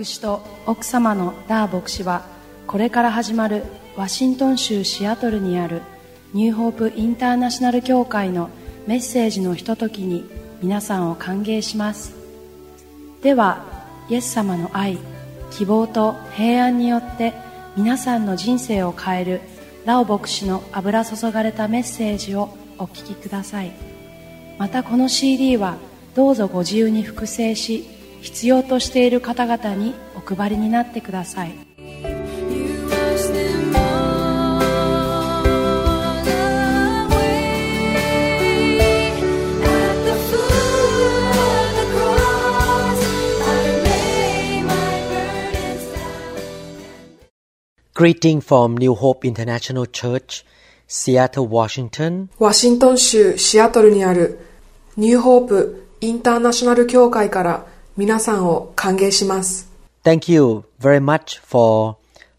牧師と奥様のダー牧師はこれから始まるワシントン州シアトルにあるニューホープインターナショナル協会のメッセージのひとときに皆さんを歓迎します。ではイエス様の愛希望と平安によって皆さんの人生を変えるラオ牧師の油注がれたメッセージをお聞きください。またこの CD はどうぞご自由に複製し必要としている方々にお配りになってください cross, I lay my burdens down. Greeting from New Hope International Church, Seattle, Washington. ワシントン州シアトルにあるニューホープインターナショナル協会から皆さんを歓迎します。Thank you very much for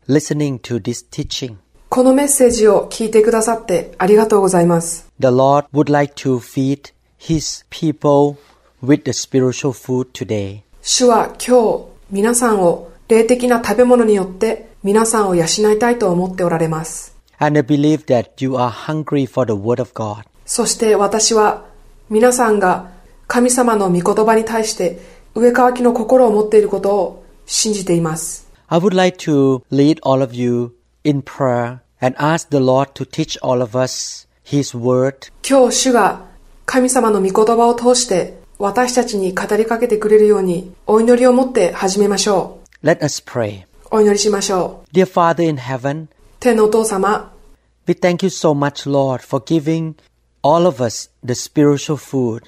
listening to this teaching. このメッセージを聞いてくださってありがとうございます。The Lord would like to feed His people with the spiritual food today. 主は今日皆さんを霊的な食べ物によって皆さんを養いたいと思っておられます。And I believe that you are hungry for the Word of God. そして私は皆さんが神様の御言葉に対して上乾きの心を持っていることを信じています。I would like to lead all of you in prayer and ask the Lord to teach all of us His Word 今日主が神様の御言葉を通して私たちに語りかけてくれるようにお祈りを持って始めましょ Let us pray. う。お祈りしましょう。Dear Father in heaven, 天のお父様、we thank you so much, Lord, for giving all of us the spiritual food.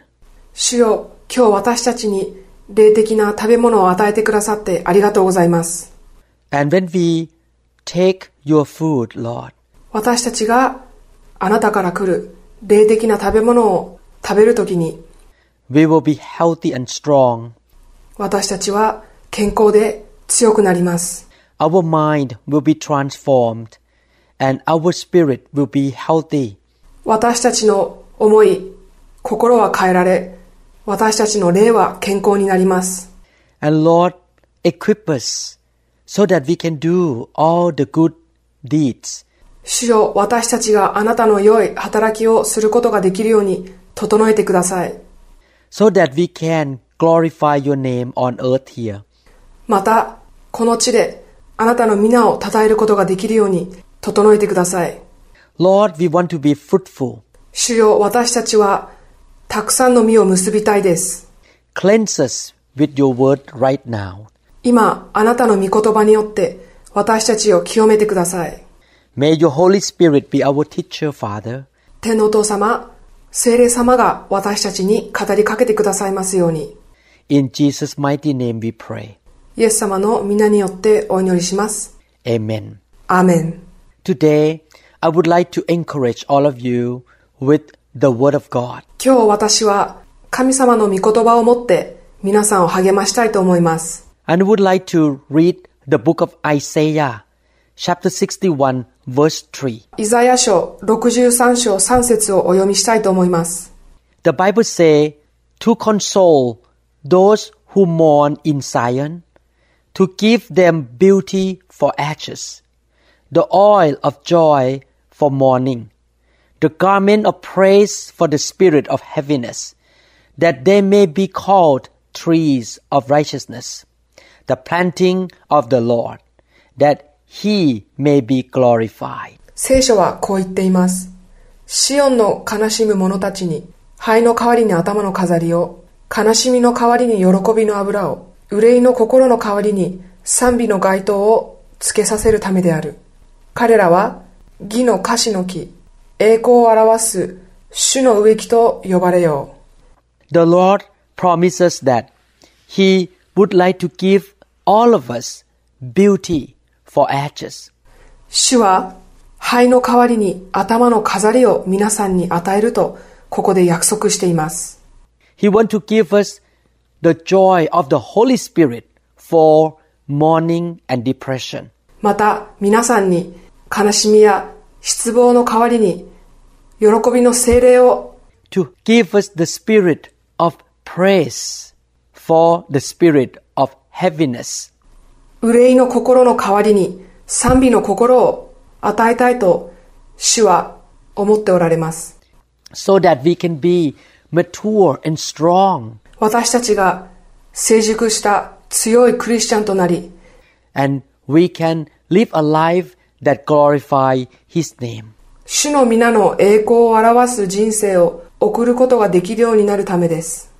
主よ、今日私たちに霊的な食べ物を与えてくださってありがとうございます。And when we take your food, Lord, 私たちがあなたから来る霊的な食べ物を食べるときに we will be healthy and strong. 私たちは健康で強くなります。Our mind will be transformed and our spirit will be healthy. 私たちの思い、心は変えられ、私たちの霊は健康になります。And Lord, equip us so that we can do all the good deeds 主よ、私たちがあなたの良い働きをすることができるように整えてください。so that we can glorify your name on earth here. また、この地であなたの皆を称えることができるように整えてください。Lord, we want to be fruitful. 主よ、私たちはたくさんの実を結びたいです。Cleanse us with your word right now. 今、あなたの御言葉によって私たちを清めてください。May your Holy Spirit be our teacher, Father. 天のお父様、聖霊様が私たちに語りかけてくださいますように。In Jesus' mighty name we pray. イエス様の皆によってお祈りします。Amen. アーメン。Today, I would like to encourage all of you with the Word of God. 今日私は神様の御言葉を持って皆さんを励ましたいと思います。 And I would like to read the book of Isaiah, chapter 61, verse 3. イザヤ書63章3節をお読みしたいと思います。 The Bible say to console those who mourn in Zion, to give them beauty for ashes, the oil of joy for mourning, the garment of praise for the spirit of heaviness, that they may be called trees of righteousness, the planting of the Lord, that he may be glorified. 聖書はこう言っています。シオンの悲しむ者たちに、灰の代わりに頭の飾りを、悲しみの代わりに喜びの油を、憂いの心の代わりに賛美の街灯をつけさせるためである。彼らは義の樫の木、栄光を表す主の植木と呼ばれよう。The Lord promises that He would like to give all of us beauty for ashes. 主は灰の代わりに頭の飾りを皆さんに与えるとここで約束しています。He wants to give us the joy of the Holy Spirit for mourning and depression. また皆さんに悲しみや失望の代わりに喜びの精霊を To give us the spirit of praise for the spirit of heaviness. 憂いの心の代わりに賛美の心を与えたいと主は思っておられます。 so that we can be mature and strong 私たちが成熟した強いクリスチャンとなり、 and we can live a life that glorify his name. 主の皆の栄光を表す人生を送ることができるようになるためです。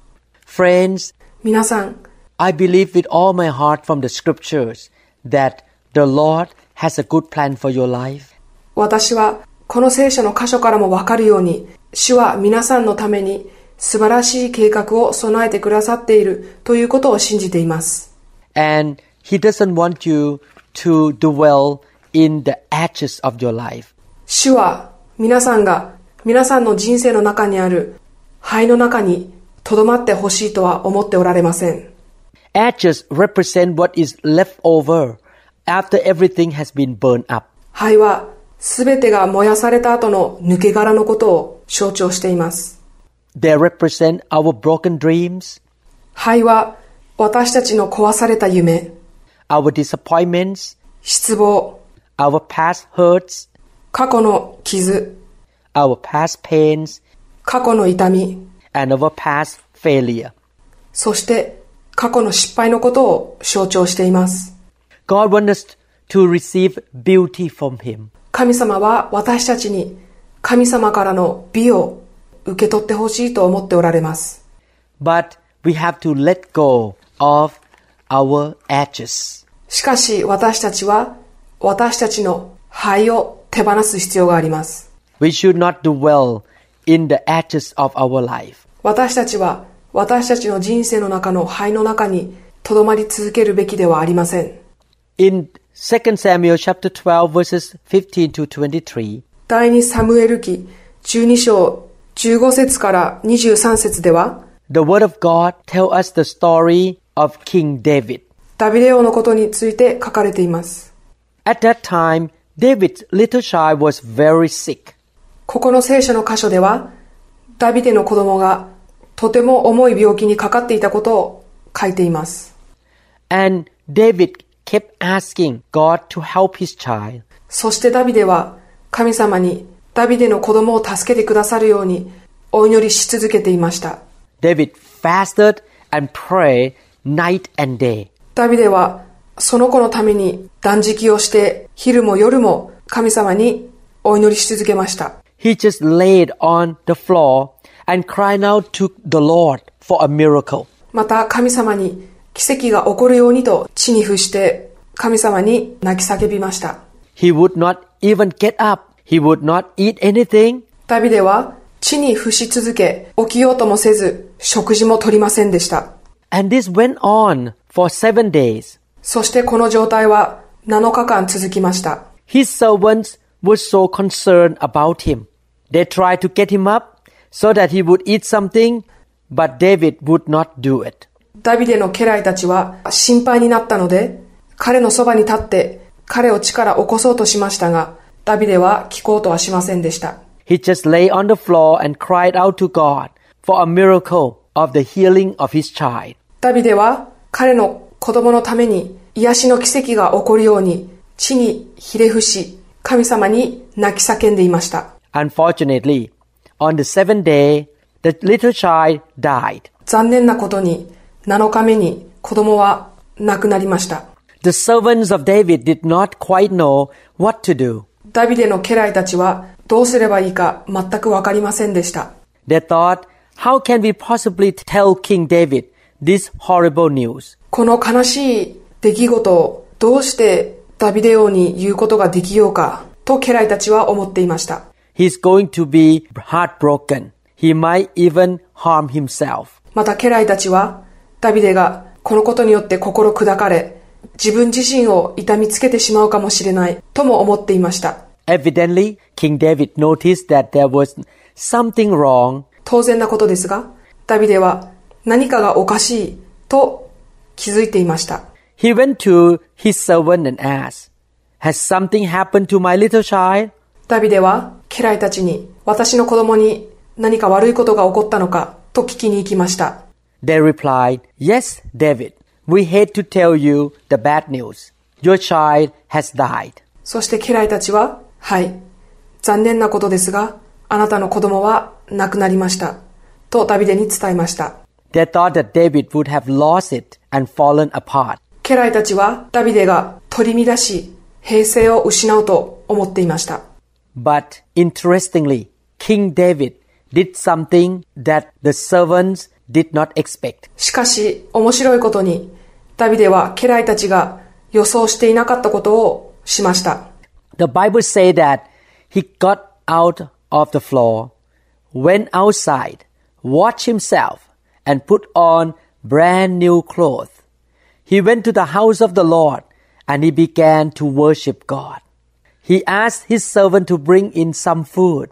Friends, 皆さん、I believe with all my heart from the scriptures that the Lord has a good plan for your life. 私はこの聖書の箇所からもわかるように、主は皆さんのために素晴らしい計画を備えてくださっているということを信じています。And he doesn't want you to dwell in the ashes of your life. 主は皆さんが皆さんの人生の中にある灰の中に留まってほしいとは思っておられません。Ashes represent what is left over after everything has been burned up. 灰はすべてが燃やされた後の抜け殻のことを象徴しています。They represent our broken dreams, 灰は私たちの壊された夢、our disappointments, 失望、our past hurts, 過去の傷、our past pains, 過去の痛み、and our past failure. そして過去の失敗のことを象徴しています。God wants us to receive beauty from Him. 神様は私たちに神様からの美を受け取ってほしいと思っておられます。But we have to let go of our ashes. しかし私たちは私たちの灰を手放す必要があります。We should not dwell in the ashes of our life. 私たちは私たちの人生の中の灰の中に留まり続けるべきではありません。In 2 Samuel chapter 12 verses 15 to 23, 第2サムエル記12章15節から23節では the word of God tell us the story of King David. ダビデ王のことについて書かれています。At that time, David's little child was very sick. ここの聖書の箇所では、ダビデの子供がとても重い病気にかかっていたことを書いています。And David kept asking God to help his child. そしてダビデは神様にダビデの子供を助けてくださるようにお祈りし続けていました。David fasted and prayed night and day. ダビデはその子のために断食をして昼も夜も神様にお祈りし続けました。He just laid on the floor and cried out to the Lord for a miracle. また神様に奇跡が起こるようにと地に伏して神様に泣き叫びました。He would not even get up. He would not eat anything. ダビデは地に伏し続け起きようともせず食事も取りませんでした。And this went on for seven days. そしてこの状態は7日間続きました。 His servants were so concerned about him. They tried to get him up so that he would eat something, but David would not do it. ダビデの家来たちは心配になったので彼のそばに立って彼を地から起こそうとしましたがダビデは聞こうとはしませんでした。 He just lay on the floor and cried out to God for a miracle of the healing of his child. ダビデは彼の 子供のために癒しの奇跡が起こるように地にひれ伏し神様に泣き叫んでいました。Unfortunately, on the seventh day, the little child died. 残念なことに7日目に子供は亡くなりました。The servants of David did not quite know what to do. ダビデの家来たちはどうすればいいか全くわかりませんでした。They thought, how can we possibly tell King David this horrible news? この悲しい出来事をどうしてダビデ王に言うことができようかと家来たちは思っていました。He's going to be heartbroken. He might even harm himself. また家来たちはダビデがこのことによって心砕かれ自分自身を痛みつけてしまうかもしれないとも思っていました。Evidently, King David noticed that there was something wrong 当然なことですが、ダビデは何かがおかしいと気づいていました。He went to his servant and asked, Has something happened to my little child? ダビデは家来たちに私の子供に何か悪いことが起こったのかと聞きに行きました。They replied, Yes, David. we hate to tell you the bad news. Your child has died. そして家来たちは、はい、残念なことですが、あなたの子供は亡くなりました。とダビデに伝えました。They thought that David would have lost it and fallen apart. 家来たちはダビデが取り乱し、平静を失うと思っていました。 But interestingly, King David did something that the servants did not expect. しかし、面白いことに、ダビデは家来たちが予想していなかったことをしました。 The Bible says that he got out of the floor, went outside, washed himself, and put on brand new clothes. He went to the house of the Lord and he began to worship God. He asked his servant to bring in some food,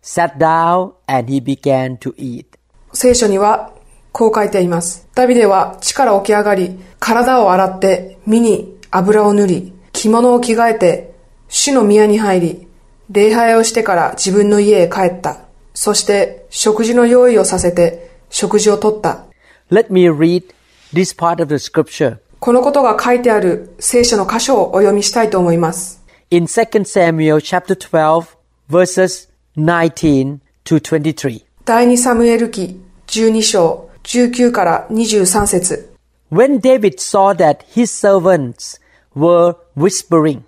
sat down, and he began to eat. 聖書にはこう書いています。ダビデは地から起き上がり、体を洗って身に油を塗り、着物を着替えて、主の宮に入り、礼拝をしてから自分の家へ帰った。そして食事の用意をさせて 食事をとった。 Let me read this part of the scripture. このことが書いてある聖書の箇所をお読みしたいと思います。 In 2 Samuel chapter 12 verses 19 to 23. 第2サムエル記12章19から23節 When David saw that his servants were whispering,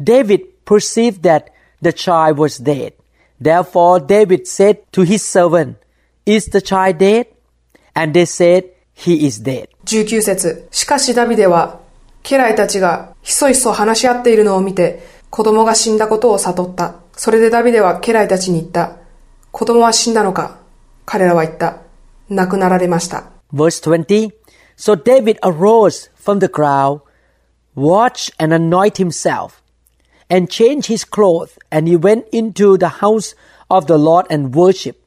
David perceived that the child was dead. Therefore David said to his servant, Is the child dead? And they said, He is dead. 19節しかしダビデは、家来たちがひそひそ話し合っているのを見て、子供が死んだことを悟った。それでダビデは家来たちに言った。子供は死んだのか彼らは言った。亡くなられました。 Verse 20 So David arose from the ground, washed and anointed himself, and changed his clothes, and he went into the house of the Lord and worshipped.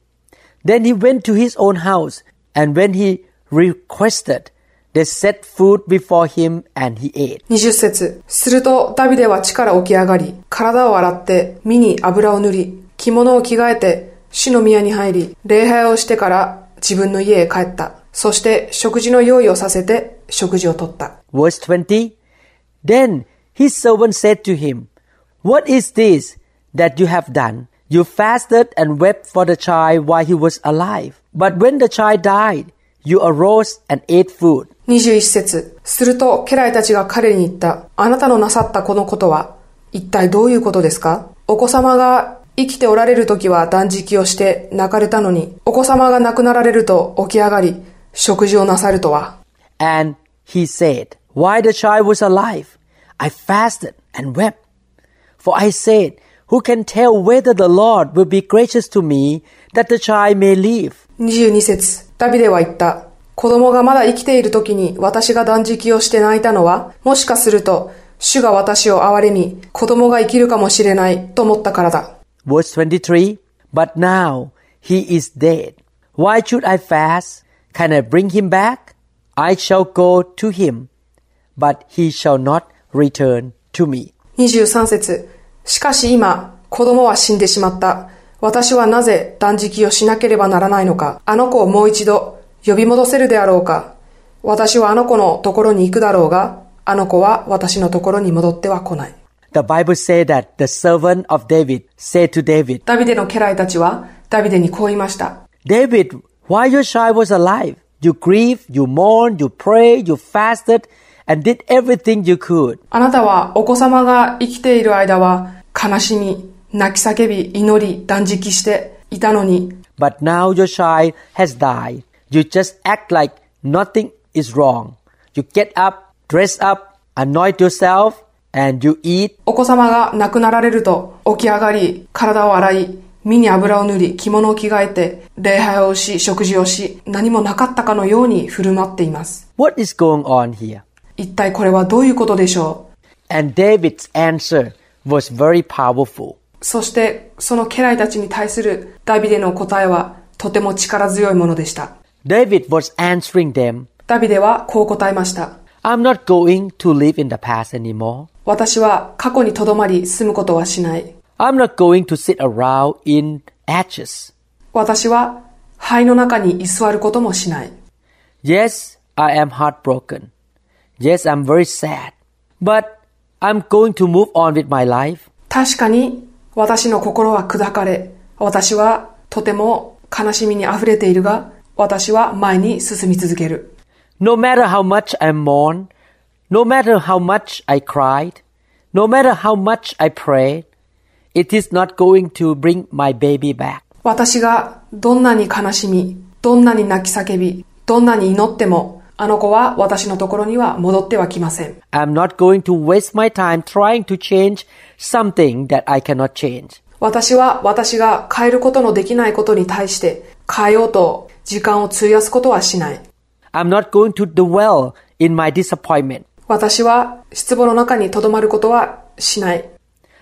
Then he went to his own house, and when he requested, they set food before him, and he ate. 20節するとダビデは地から起き上がり、体を洗って身に油を塗り、着物を着替えて主の宮に入り、礼拝をしてから自分の家へ帰った。そして食事の用意をさせて食事をとった。 Verse 20 Then his servant said to him, What is this that you have done? You fasted and wept for the child while he was alive. But when the child died, you arose and ate food. 21節すると家来たちが彼に言った。あなたのなさったこのことは、一体どういうことですかお子様が生きておられる時は断食をして泣かれたのに、お子様が亡くなられると起き上がり、食事をなさるとは。 And he said, While the child was alive, I fasted and wept. For I said, Who can tell whether the Lord will be gracious to me that the child may live? 22節ダビデは言った。子供がまだ生きている時に私が断食をして泣いたのは、もしかすると、主が私を憐れみ、子供が生きるかもしれないと思ったからだ。 Verse 23 But now he is dead. Why should I fast? Can I bring him back? I shall go to him, but he shall not return to me. 23節 しかし今、子供は死んでしまった。私はなぜ断食をしなければならないのか。あの子をもう一度呼び戻せるであろうか。私はあの子のところに行くだろうが、あの子は私のところに戻っては来ない。The Bible says that the servant of David said to David, ダビデの家来たちは、ダビデにこう言いました。David, while your child was alive, you grieved, you mourned, you prayed, you fasted, and did everything you could. あなたはお子様が生きている間は悲しみ、泣き叫び、祈り、断食していたのに、But now your child has died. You just act like nothing is wrong. You get up, dress up, anoint yourself, and you eat お子様が亡くなられると起き上がり、体を洗い、身に油を塗り、着物を着替えて、礼拝をし、食事をし、何もなかったかのように振る舞っています。What is going on here? 一体これはどういうことでしょう？そしてその家来たちに対するダビデの答えはとても力強いものでした。ダビデはこう答えました。私は過去にとまり住むことはしない。私は灰の中に居座ることもしない。Yes, I am heartbroken. Yes, I'm very sad. But I'm going to move on with my life. 確かに私の心は砕かれ、私はとても悲しみに溢れているが、私は前に進み続ける。No matter how much I mourn, no matter how much I cried, no matter how much I prayed, it is not going to bring my baby back. 私がどんなに悲しみ、どんなに泣き叫び、どんなに祈っても、あの子は私のところには戻ってはきません。 I'm not going to waste my time trying to change something that I cannot change. 私は私が変えることのできないことに対して変えようと時間を費やすことはしない。 I'm not going to dwell in my disappointment. 私は失望の中に留まることはしない。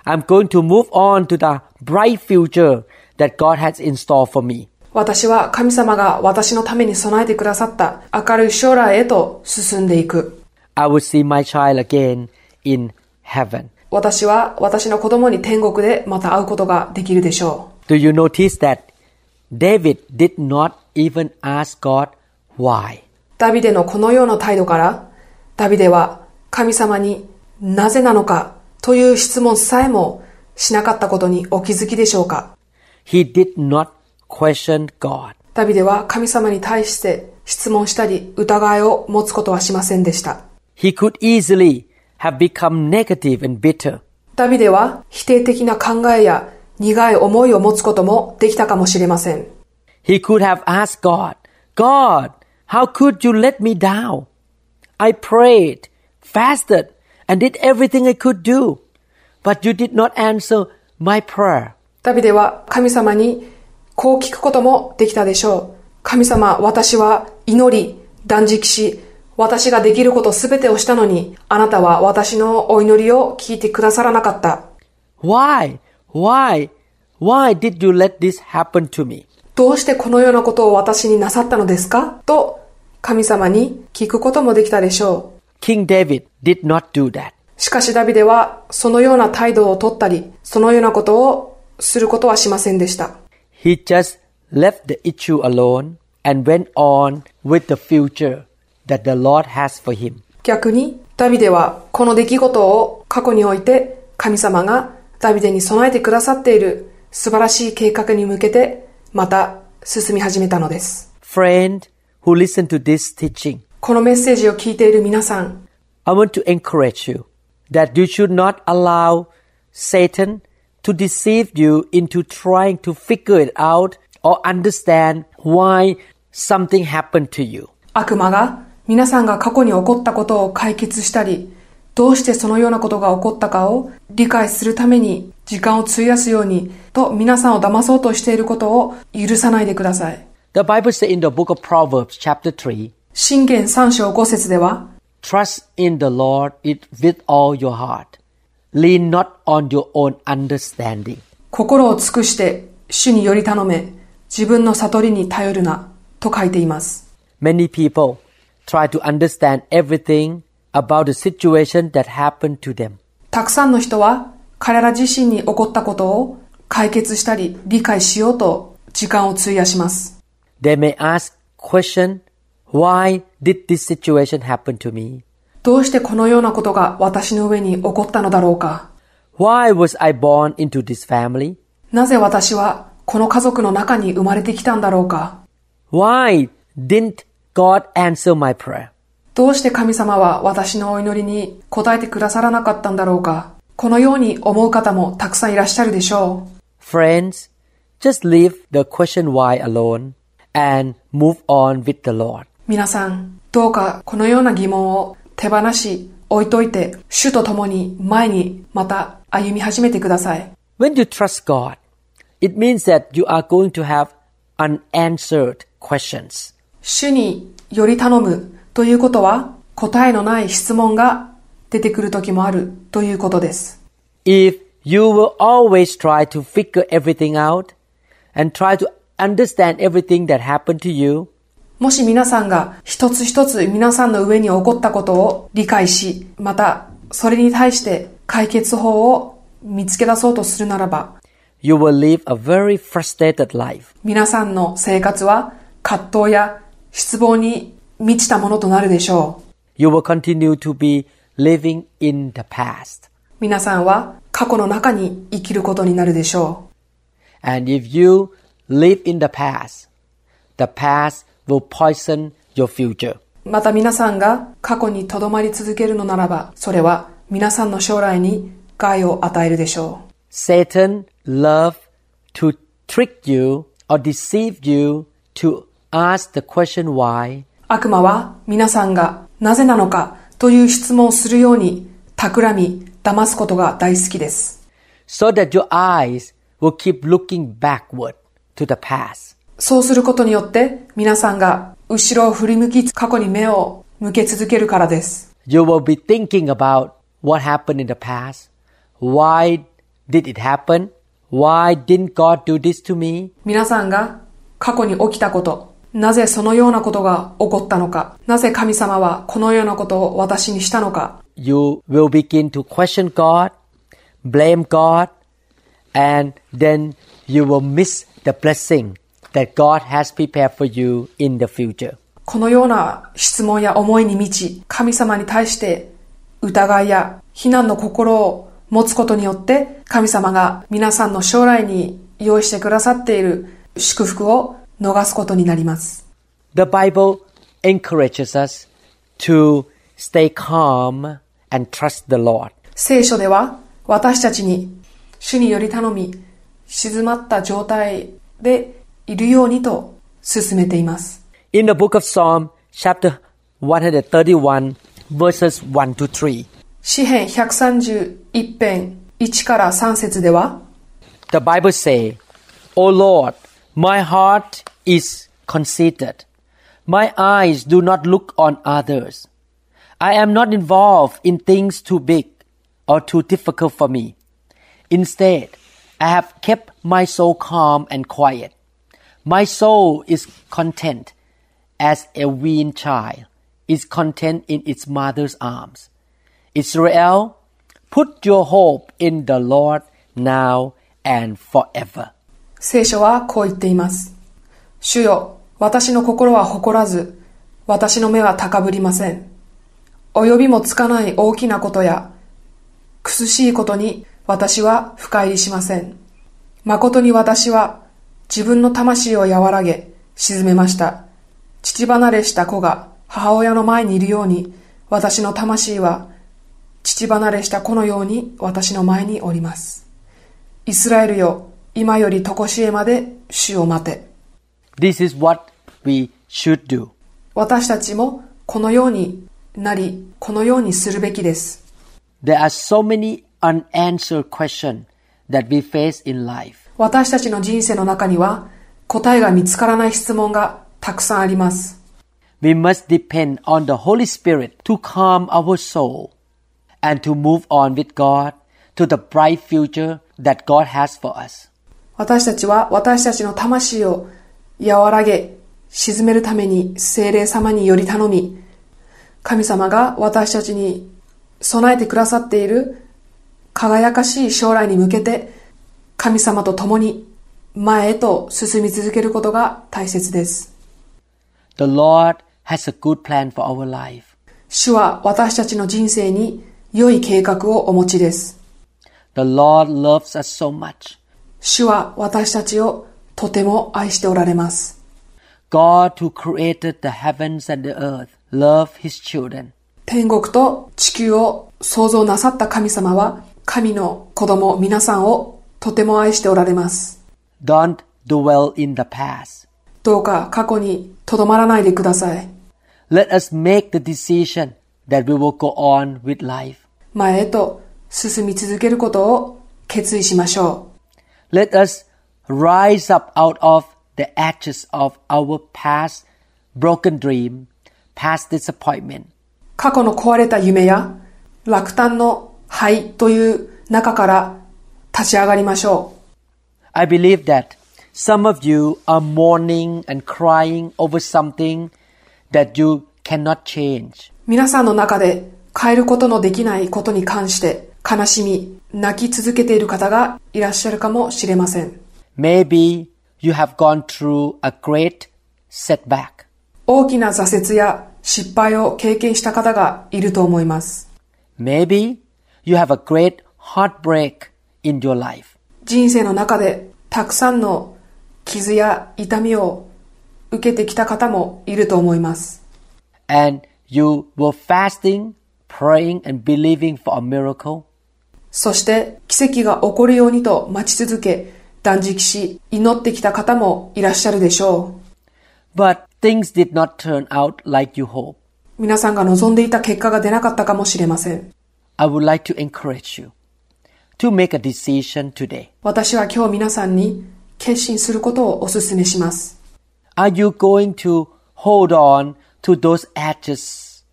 I'm going to move on to the bright future that God has in store for me. 私は神様が私のために備えてくださった明るい将来へと進んでいく。I will see my child again in heaven. 私は私の子供に天国でまた会うことができるでしょ Do you notice that David did not even ask God why? う。ダビデのこのような態度から、ダビデは神様になぜなのかという質問さえもしなかったことにお気づきでしょうか？He did not question God. ダビデは神様に対して質問したり疑いを持つことはしませんでした。 He could easily have become negative and bitter. ダビデは否定的な考えや苦い思いを持つこともできたかもしれません。 He could have asked God, God, how could you let me down? I prayed, fasted, and did everything I could do, but you did not answer my prayer. ダビデは神様に こう聞くこともできたでしょう。神様、私は祈り、断食し、私ができることすべてをしたのに、あなたは私のお祈りを聞いてくださらなかった。Why? Why? Why did you let this happen to me? どうしてこのようなことを私になさったのですか？と神様に聞くこともできたでしょう。King David did not do that. しかしダビデはそのような態度をとったり、そのようなことをすることはしませんでした。He just left the issue alone and went on with the future that the Lord has for him. 逆にダビデはこの出来事を過去において神様がダビデに備えてくださっている素晴らしい計画に向けてまた進み始めたのです。 Friend who listen to this teaching, このメッセージを聞いている皆さん、 I want to encourage you that you should not allow Satan to deceive you into trying to figure it out or understand why something happened to you. 悪魔が皆さんが過去に起こったことを解決したり、どうしてそのようなことが起こったかを理解するために時間を費やすようにと皆さんを騙そうとしていることを許さないでください。The Bible says in the book of Proverbs, chapter 3, 信玄3章5節では、Trust in the Lord it with all your heart. Lean not on your own understanding. 心を尽くして主により頼め、自分の悟りに頼るな、と書いています。Many people try to understand everything about the situation that happened to them. たくさんの人は彼ら自身に起こったことを解決したり理解しようと時間を費やします。They may ask question, why did this situation happen to me? どうしてこのようなことが私の上に起こったのだろうか？Why was I born into this family? なぜ私はこの家族の中に生まれてきたんだろうか？Why didn't God answer my prayer? どうして神様は私のお祈りに答えてくださらなかったんだろうか？このように思う方もたくさんいらっしゃるでしょう。Friends, just leave the question why alone and move on with the Lord. 皆さん、どうかこのような疑問を手放し、置いといて、主と共に前にまた歩み始めてください。 When you trust God, it means that you are going to have unanswered questions. 主により頼むということは、答えのない質問が出てくる時もあるということです。 If you will always try to figure everything out and try to understand everything that happened to you, もし皆さんが一つ一つ皆さんの上に起こったことを理解し、またそれに対して解決法を見つけ出そうとするならば、you will live a very frustrated life. 皆さんの生活は葛藤や失望に満ちたものとなるでしょう。You will continue to be living in the past. 皆さんは過去の中に生きることになるでしょ And if you live in the past, the past will poison your future. う。また皆さんが過去にとどまり続けるのならば、それは皆さんの将来に害を与えるでしょう。 Satan loves to trick you or deceive you to ask the question why 悪魔は皆さんがなぜなのかという質問をするように企み、騙すことが大好きです。 so that your eyes will keep looking backward to the past. そうすることによって皆さんが後ろを振り向き過去に目を向け続けるからです。You will be thinking about what happened in the past. Why did it happen? Why didn't God do this to me? 皆さんが過去に起きたこと、なぜそのようなことが起こったのか、なぜ神様はこのようなことを私にしたのか、You will begin to question God, blame God, and then you will miss the blessing that God has prepared for you in the future. このような質問や思いに満ち、神様に対して疑いや非難の心を持つことによって、神様が皆さんの将来に用意してくださっている祝福を逃すことになります。The Bible encourages us to stay calm and trust the Lord. 聖書では私たちに主により頼み、静まった状態でいるようにと進めています。 In the book of Psalm, chapter 131, verses 1 to 3, 詩編131編1から3節では、 the Bible say, O Lord, my heart is conceited. My eyes do not look on others. I am not involved in things too big or too difficult for me. Instead, I have kept my soul calm and quiet. My soul is content as a weaned child is content in its mother's arms. Israel, put your hope in the Lord now and forever. 聖書はこう言っています。主よ、私の心は誇らず、私の目は高ぶりません。及びもつかない大きなことや、苦しいことに私は深入りしません。誠に私は自分の魂を和らげ、沈めました。父離れした子が母親の前にいるように、私の魂は父離れした子のように私の前におります。イスラエルよ、今より常しえまで主を待て。This is what we should do. 私たちもこのようになり、このようにするべきです。There are so many unanswered questions that we face in life. 私たちの人生の中には答えが見つからない質問がたくさんあります。We must depend on the Holy Spirit to calm our soul and to move on with God to the bright future that God has for us. 私たちは私たちの魂を和らげ、沈めるために精霊様により頼み、神様が私たちに備えてくださっている輝かしい将来に向けて神様と共に前へと進み続けることが大切です。The Lord has a good plan for our life. 主は私たちの人生に良い計画をお持ちです。The Lord loves us so much. 主は私たちをとても愛しておられます。God who created the heavens and the earth love his children. 天国と地球を創造なさった神様は神の子供皆さんをとても愛しておられます。Don't dwell in the past. どうか過去にとどまらないでください。Let us make the decision that we will go on with life. 前へと進み続けることを決意しましょ Let us rise up out of the ashes of our past broken dream, past disappointment. う。過去の壊れた夢や落胆の灰という中から立ち上がりましょう。I believe that some of you are mourning and crying over something that you cannot change. 皆さんの中で変えることのできないことに関して悲しみ、泣き続けている方がいらっしゃるかもしれません。Maybe you have gone through a great setback. 大きな挫折や失敗を経験した方がいると思います。Maybe you have a great heartbreak in your life. 人生の中でたくさんの傷や痛みを受けてきた方もいると思います。and you were fasting, praying, and believing for a miracle, そして奇跡が起こるようにと待ち続け、断食し、祈ってきた方もいらっしゃるでしょう。but things did not turn out like you hoped. 皆さんが望んでいた結果が出なかったかもしれません。I would like to encourage you to make a decision today. 私は今日皆さんに決心することをお勧めします。Are you going to hold on to those edges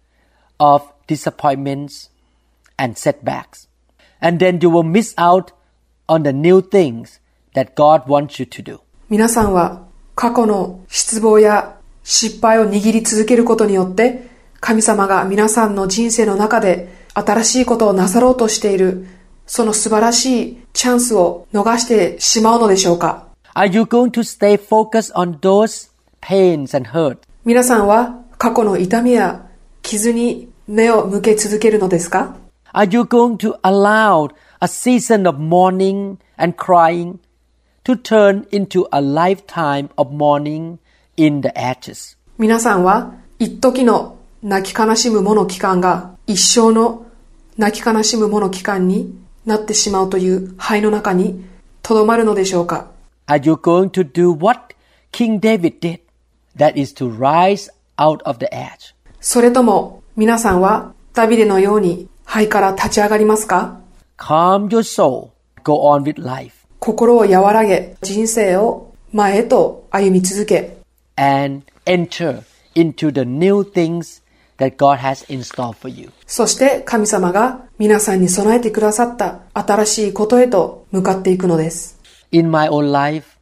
of disappointments and setbacks? And then you will miss out on the new things that God wants you to do. 皆さんは過去の失望や失敗を握り続けることによって神様が皆さんの人生の中で新しいことをなさろうとしているその素晴らしいチャンスを逃してしまうのでしょうか Are you going to stay focused on those pains and hurt 皆さんは過去の痛みや傷に目を向け続けるのですか Are you going to allow a season of mourning and crying to turn into a lifetime of mourning in the ashes? 皆さんは一時の泣き悲しむもの期間が一生の泣き悲しむもの期間になってしまうという灰の中にとどまるのでしょうか Are you going to do what King David did? That is to rise out of the ash. それとも皆さんはダビデのように灰から立ち上がりますか Calm your soul. Go on with life. 心を和らげ人生を前へと歩み続け And enter into the new things that God has in store for you. そして神様が皆さんに備えてくださった新しいことへと向かっていくのです。 In my own life,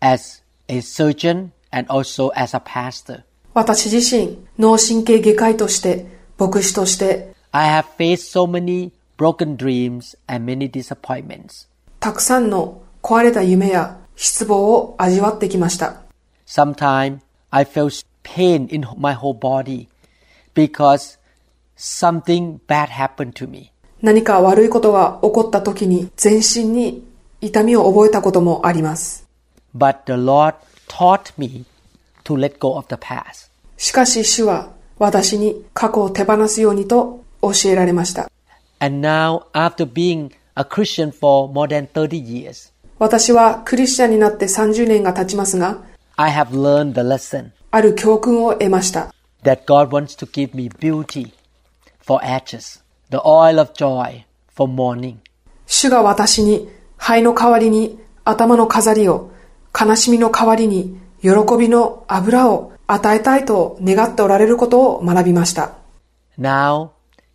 as a surgeon and also as a pastor, 私自身、脳神経外科医として、牧師として、 I have faced so many broken dreams and many disappointments. たくさんの壊れた夢や失望を味わってきました。 Sometimes I felt pain in my whole body Because something bad happened to me. 何か悪いことが起こった時に全身に痛みを覚えたこともあります。But the Lord taught me to let go of the past. しかし主は私に過去を手放すようにと教えられました。And now, after being a Christian for more than 30 years, 私はクリスチャンになって30年が経ちますが、I have learned the lesson ある教訓を得ました。That God wants to give me beauty for ashes, the oil of joy for mourning. 主が私に灰の代わりに頭の飾りを、悲しみの代わりに喜びの油を与えたいと願っておられることを学びました。Now,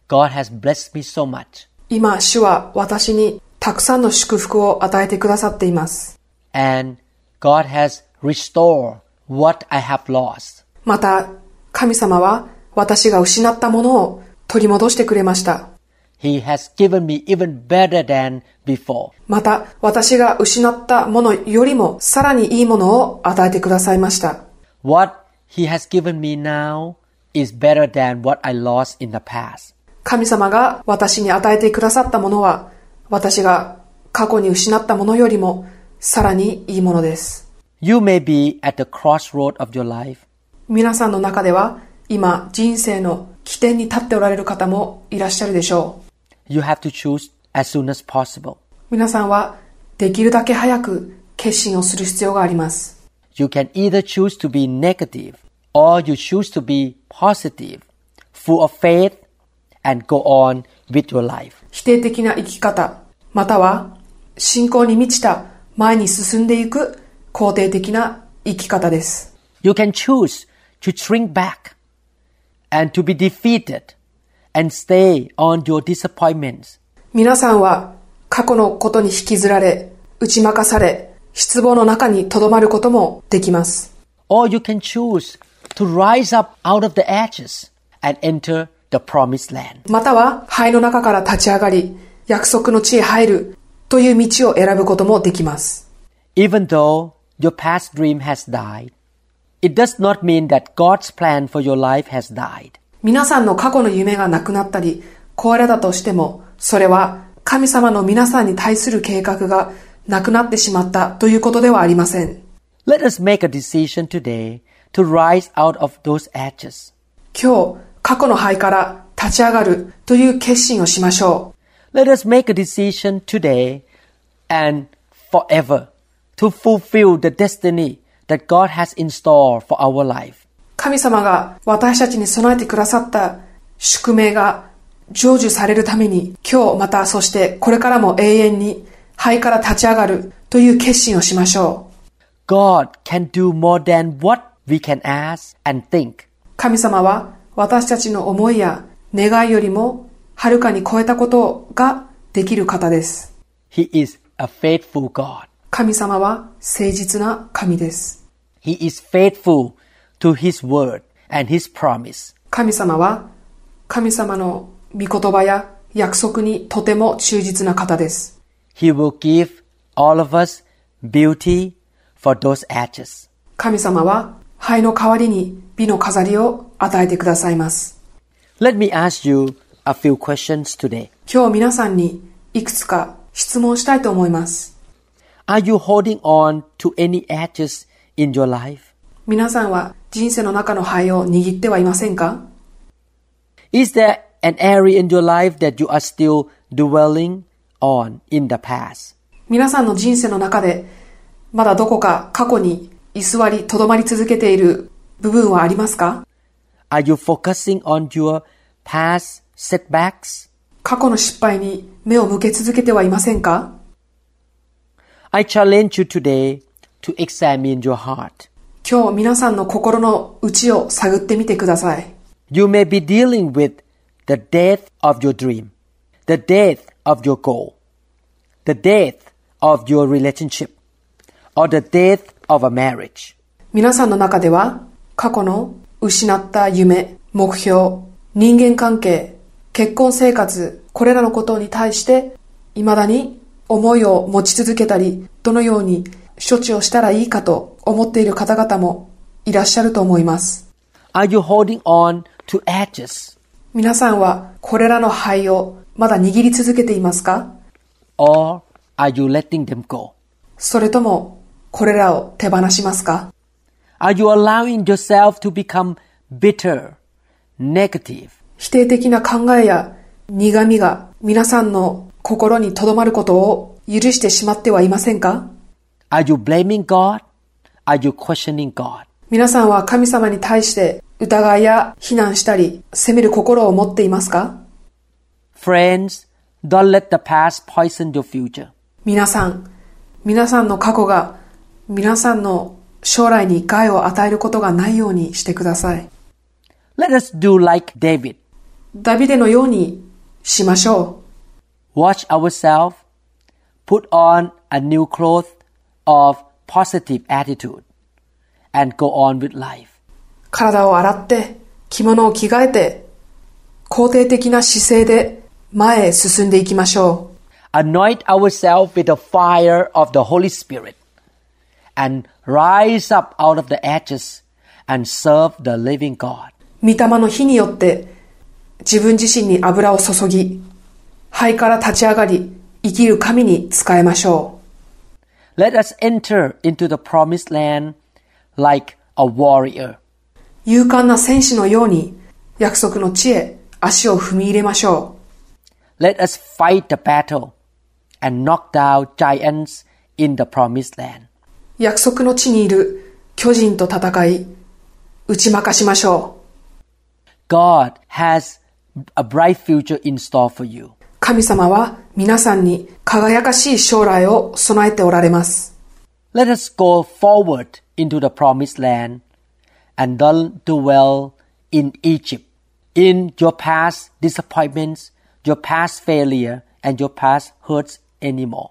God has blessed me so much, 今、主は私にたくさんの祝福を与えてくださっています。and God has restored what I have lost. また、神様は私が失ったものを取り戻してくれました。また、私が失ったものよりもさらにいいものを与えてくださいました。神様が私に与えてくださったものは、私が過去に失ったものよりもさらにいいものです。皆さんの中では、今人生の起点に立っておられる方もいらっしゃるでしょう。You have to choose as soon as possible. 皆さんはできるだけ早く決心をする必要があります。You can either choose to be negative or you choose to be positive, full of faith, and go on with your life. 否定的な生き方、または信仰に満ちた前に進んでいく肯定的な生き方です。You can choose to shrink back and to be defeated and stay on your disappointments. 皆さんは過去のことに引きずられ、打ち負かされ、失望の中にとどまることもできます。 Or you can choose to rise up out of the ashes and enter the promised land. または灰の中から立ち上がり、約束の地へ入るという道を選ぶこともできます。 Even though your past dream has died, it does not mean that God's plan for your life has died. 皆さんの過去の夢がなくなったり、壊れたとしても、それは神様の皆さんに対する計画がなくなってしまったということではありません。 Let us make a decision today to rise out of those ashes. 今日、過去の灰から立ち上がるという決心をしましょう。 Let us make a decision today and forever to fulfill the destiny that God has in store for our life. 神様が私たちに備えてくださった宿命が成就されるために今日またそしてこれからも永遠に灰から立ち上がるという決心をしましょう。God can do more than what we can ask and think. 神様は私たちの思いや願いよりもはるかに超えたことができる方です。He is a faithful God. 神様は誠実な神です。He is faithful to His word and His promise. 神様は神様の御言葉や約束にとても忠実な方です。 He will give all of us beauty for those ashes. 神様は灰の代わりに美の飾りを与えてくださいます。 Let me ask you a few questions today. 今日皆さんにいくつか質問したいと思います。 Are you holding on to any ashes in your life? 皆さんは人生の中の灰を握ってはいませんか Is there an area in your life that you are still dwelling on in the past? 皆さんの人生の中でまだどこか過去に居座り、とどまり続けている部分はありますか Are you focusing on your past setbacks? 過去の失敗に目を向け続けてはいませんか I challenge you today to examine your heart. 今日皆さんの心の内を探ってみてください。You may be dealing with the death of your dream, the death of your goal, the death of your relationship, or the death of a marriage. 皆さんの中では過去の失った夢、目標、人間関係、結婚生活、これらのことに対して未だに思いを持ち続けたり、どのように処置をしたらいいかと思っている方々もいらっしゃると思います。Are you holding on to ashes? 皆さんはこれらの灰をまだ握り続けていますか？Or are you letting them go? それともこれらを手放しますか？Are you allowing yourself to become bitter, negative, 否定的な考えや苦味が皆さんの心に留まることを許してしまってはいませんか？Are you blaming God? Are you questioning God? 皆さんは神様に対して疑いや非難したり責める心を持っていますか Friends, don't let the past poison your future. 皆さん、皆さんの過去が皆さんの将来に害を与えることがないようにしてください。Let us do like David. ダビデのようにしましょ Watch ourselves, put on a new cloth of positive attitude, and go on with life. う。体を洗って、着物を着替えて、肯定的な姿勢で前へ進んでいきましょう。Anoint ourselves with the fire of the Holy Spirit, and rise up out of the ashes and serve the living God. 御霊の火によって自分自身に油を注ぎ、灰から立ち上がり、生きる神に仕えましょ Let us enter into the promised land like a warrior. う。勇敢な戦士のように約束の地へ足を踏み入れましょ Let us fight the battle and knock down giants in the promised land. う。約束の地にいる巨人と戦い、打ち負かしましょう。 God has a bright future in store for you. 神様は皆さんに 輝かしい将来を備えておられます。Let us go forward into the promised land and don't dwell in Egypt, in your past disappointments, your past failure, and your past hurts anymore.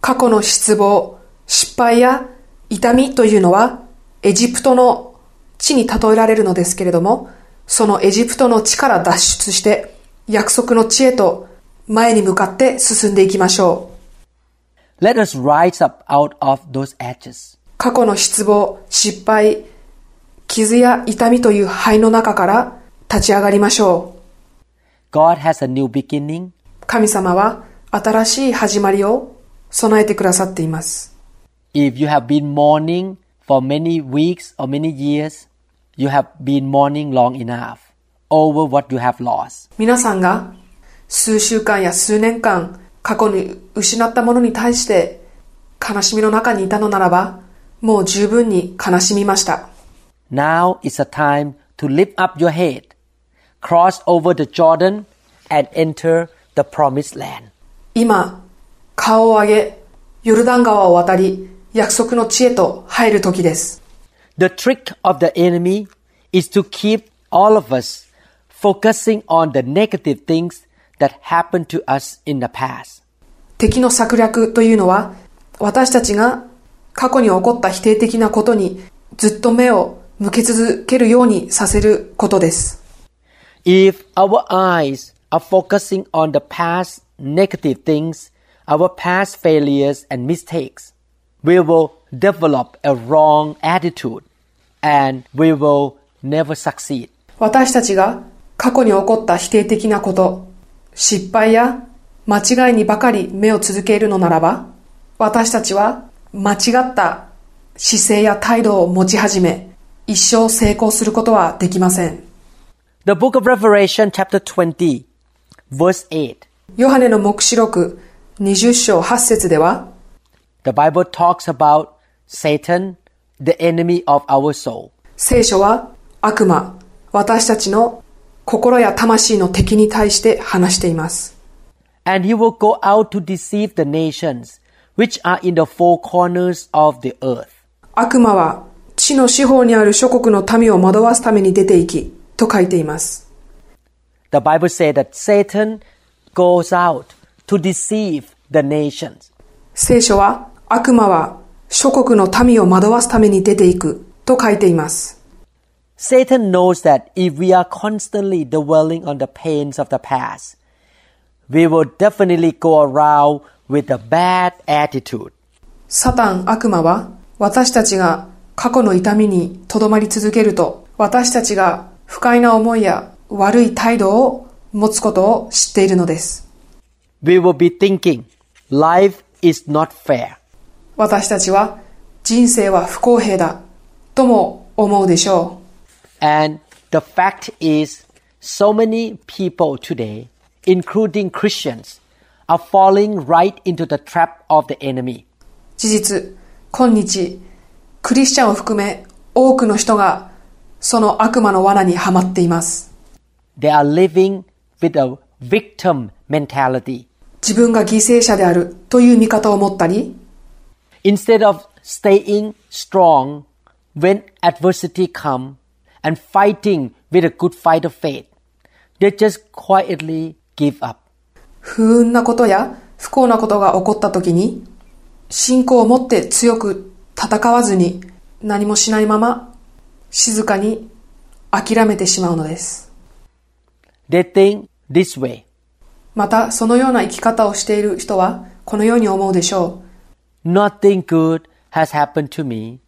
過去の失望、失敗や痛みというのはエジプトの地に例えられるのですけれども、そのエジプトの地から脱出して約束の地へと前に向かって進んでいきましょう。Let us rise up out of those ashes. 過去の失望、失敗、傷や痛みという灰の中から立ち上がりましょ God has a new beginning. う。神様は新しい始まりを備えてくださっています。If you have been mourning for many weeks or many years, you have been mourning long enough over what you have lost. 皆さんが数週間や数年間過去に失ったものに対して悲しみの中にいたのならば、もう十分に悲しみました。Now is a time to lift up your head, cross over the Jordan, and enter the promised land. 今、顔を上げ、ヨルダン川を渡り、約束の地へと入る時です。The trick of the enemy is to keep all of us focusing on the negative things that happened to us in the past. 敵の策略というのは、私たちが過去に起こった否定的なことにずっと目を向け続けるようにさせることです。 If our eyes are focusing on the past negative things, our past failures and mistakes, we will develop a wrong attitude and we will never succeed. 私たちが過去に起こった否定的なこと、 失敗や間違いにばかり目を続けるのならば、私たちは間違った姿勢や態度を持ち始め、一生成功することはできません。The book of Revelation chapter 20 verse 8. ヨハネの目視録20章8節では、The Bible talks about Satan, the enemy of our soul. 聖書は悪魔、私たちの心や魂の敵に対して話しています。And he will go out to deceive the nations which are in the four corners of the earth. 悪魔は地の四方にある諸国の民を惑わすために出て行き、と書いています。The Bible says that Satan goes out to deceive the nations. 聖書は悪魔は諸国の民を惑わすために出ていくと書いています。Satan knows that if we are constantly dwelling on the pains of the past, we will definitely go around with a bad attitude. サタン悪魔は私たちが過去の痛みにとどまり続けると私たちが不快な思いや悪い態度を持つことを知っているのです。We will be thinking, life is not fair. 私たちは人生は不公平だとも思うでしょう。And the fact is, so many people today, including Christians, are falling right into the trap of the enemy. 事実、今日、クリスチャンを含め多くの人がその悪魔の罠にはまっています。 They are living with a victim mentality. 自分が犠牲者であるという見方を持ったり、 Instead of staying strong when adversity comes and fighting with a good fight of faith, they just quietly give up. 不運なことや不幸なことが起こった時に、信仰を持って強く戦わずに何もしないまま静かに諦めてしまうのです。They think this way またそのような生き方をしている人はこのように思うでしょう。Nothing good has happened to me.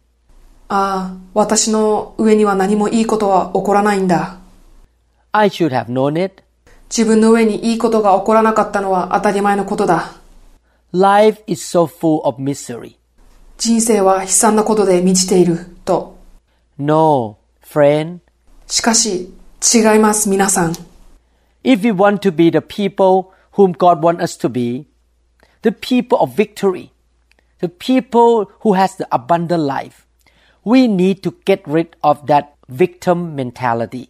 ああ、私の上には何もいいことは起こらないんだ。 I should have known it. 自分の上にいいことが起こらなかったのは当たり前のことだ。 Life is so full of misery. 人生は悲惨なことで満ちていると。 No, friend. しかし、違います皆さん。 If we want to be the people whom God wants us to be, the people of victory, the people who has the abundant life, we need to get rid of that victim mentality.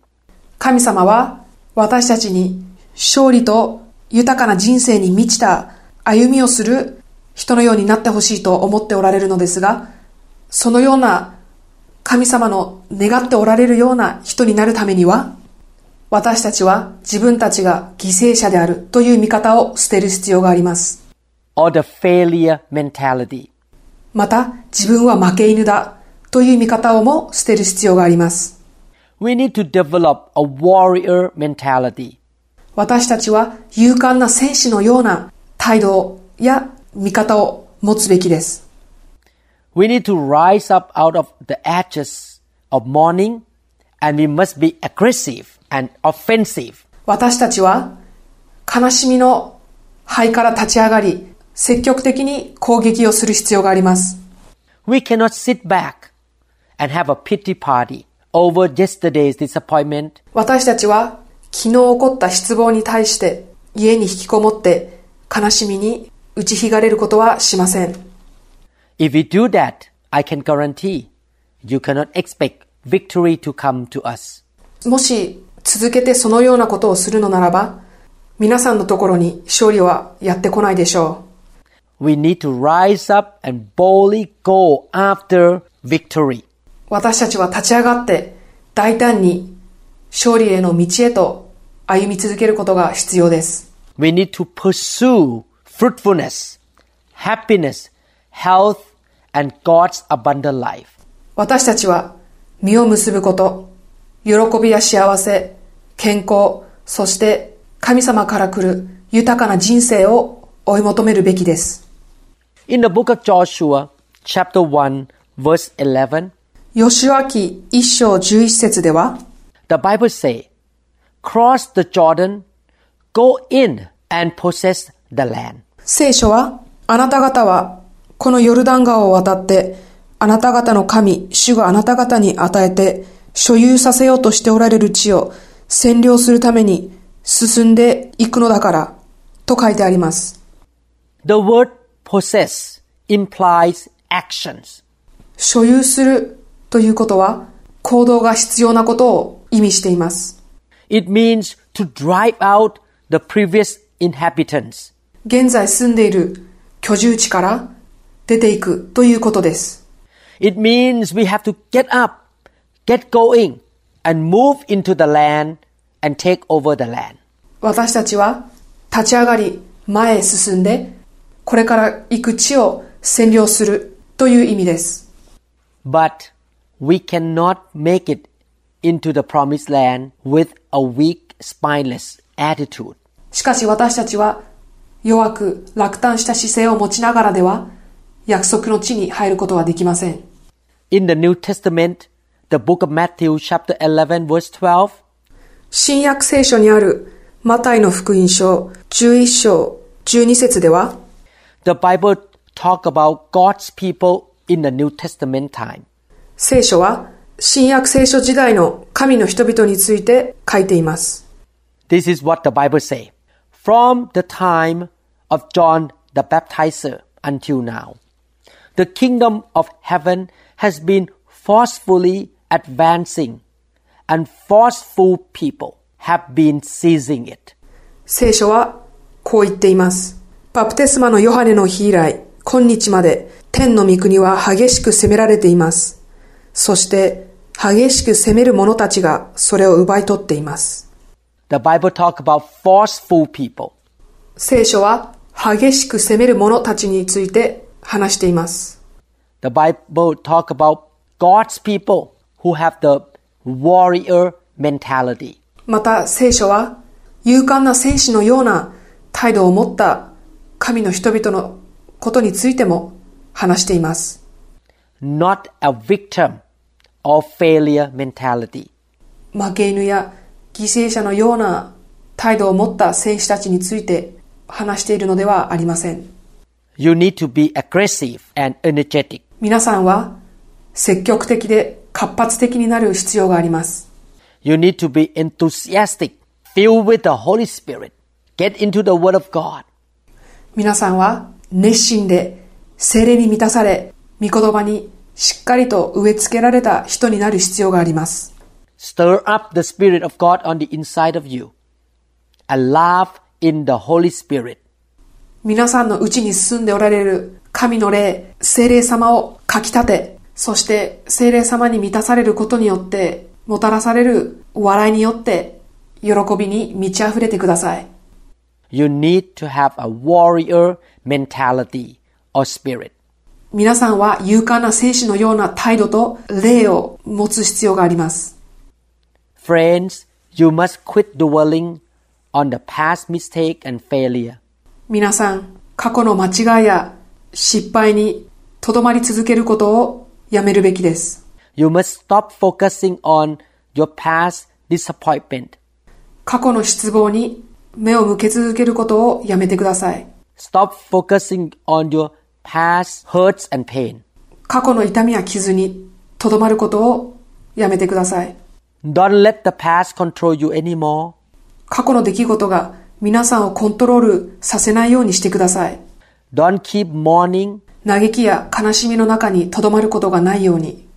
神様は私たちに勝利と豊かな人生に満ちた歩みをする人のようになってほしいと思っておられるのですが、そのような神様の願っておられるような人になるためには、私たちは自分たちが犠牲者であるという見方を捨てる必要があります。or the failure mentality. また、自分は負け犬だという見方をも捨てる必要があります。We need to develop a warrior mentality. 私たちは勇敢な戦士のような態度や見方を持つべきです。We need to rise up out of the ashes of mourning and we must be aggressive and offensive. 私たちは悲しみの灰から立ち上がり、積極的に攻撃をする必要があります。We cannot sit back and have a pity party over yesterday's disappointment 私たちは昨日起こった失望に対して家に引きこもって悲しみに打ちひがれることはしません。If we do that, I can guarantee you cannot expect victory to come to us. もし続けてそのようなことをするのならば、皆さんのところに勝利はやってこないでしょ We need to rise up and boldly go after victory. う。私たちは立ち上がって大胆に勝利への道へと歩み続けることが必要です。We need to pursue fruitfulness, happiness, health, and God's abundant life. 私たちは実を結ぶこと、喜びや幸せ、健康、そして神様から来る豊かな人生を追い求めるべきです。In the book of Joshua, chapter 1, verse 11, 吉脇一章十一節では、the Bible say, cross the Jordan, go in and possess the land. 聖書は、あなた方はこのヨルダン川を渡って、あなた方の神、主があなた方に与えて、所有させようとしておられる地を占領するために進んでいくのだから、と書いてあります。The word possess implies actions. 所有するということは行動が必要なことを意味しています。 It means to drive out the previous inhabitants. 現在住んでいる居住地から出ていくということです。 It means we have to get up, get going, and move into the land and take over the land. 私たちは立ち上がり前へ進んでこれから行く地を占領するという意味です。 But we cannot make it into the promised land with a weak, spineless attitude. しかし私たちは弱く落胆した姿勢を持ちながらでは約束の地に入ることはできません。 In the New Testament, the book of Matthew, chapter 11, verse 12, 新約聖書にあるマタイの福音書11章12節では the Bible talk about God's people in the New Testament time. 聖書は新約聖書時代の神の人々について書いています。This is what the Bible say. From the time of John the Baptizer until now, the kingdom of heaven has been forcefully advancing and forceful people have been seizing it. 聖書はこう言っています。バプテスマのヨハネの日以来、今日まで天の御国は激しく責められています。そして激しく責める者たちがそれを奪い取っています。The Bible talk about forceful people. 聖書は激しく責める者たちについて話しています。The Bible talk about God's people who have the warrior mentality. また聖書は勇敢な戦士のような態度を持った神の人々のことについても話しています。not a victim of failure mentality. 負け犬や犠牲者のような態度を持った戦士たちについて話しているのではありません。You need to be aggressive and energetic. 皆さんは積極的で活発的になる必要があります。You need to be enthusiastic, filled with the Holy Spirit. Get into the Word of God. 皆さんは熱心で精霊に満たされ、御言葉にしっかりと植え付けられた人になる必要があります。Stir up the Spirit of God on the inside of you and laugh in the Holy Spirit. 皆さんのうちに住んでおられる神の霊、精霊様をかき立て、そして精霊様に満たされることによって、もたらされる笑いによって、喜びに満ち溢れてください。You need to have a warrior mentality or spirit. 皆さんは勇敢な戦士のような態度と霊を持つ必要があります。Friends, you must quit dwelling on the past mistake and failure. 皆さん、過去の間違いや失敗にとどまり続けることをやめるべきです。You must stop focusing on your past disappointment. 過去の失望に目を向け続けることをやめてください。Stop focusing on your past hurts and pain. 過去の痛みや傷にとどまることをやめてください。Don't let the past control you anymore. 過去の出来事が皆さんをコントロールさせないようにしてください。Don't keep mourning. 嘆きや悲しみの中にとどまることがないように。